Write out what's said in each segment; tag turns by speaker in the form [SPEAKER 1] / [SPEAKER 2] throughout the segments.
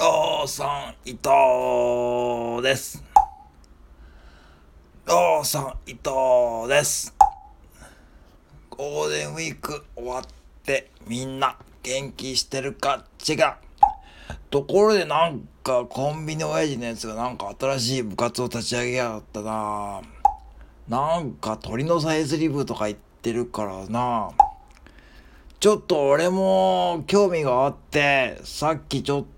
[SPEAKER 1] おーさん伊藤です。おーさん伊藤です。ゴールデンウィーク終わってみんな元気してるか違う。ところでなんかコンビニ親父のやつがなんか新しい部活を立ち上げやがったななんか鳥のさえずり部とか言ってるからなちょっと俺も興味があってさっきちょっと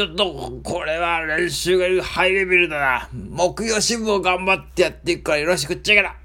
[SPEAKER 1] ちょっとこれは練習がハイレベルだな。木曜新聞を頑張ってやっていくからよろしくっちゃから。